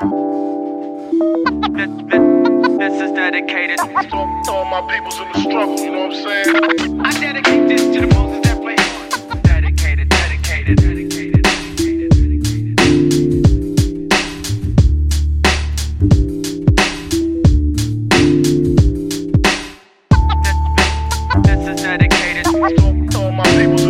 This, is dedicated. To, all my peoples in the struggle, you know what I'm saying? I dedicate this to the Moses that play. Dedicated, dedicated, dedicated, dedicated. This, is dedicated. To, all my peoples in the struggle,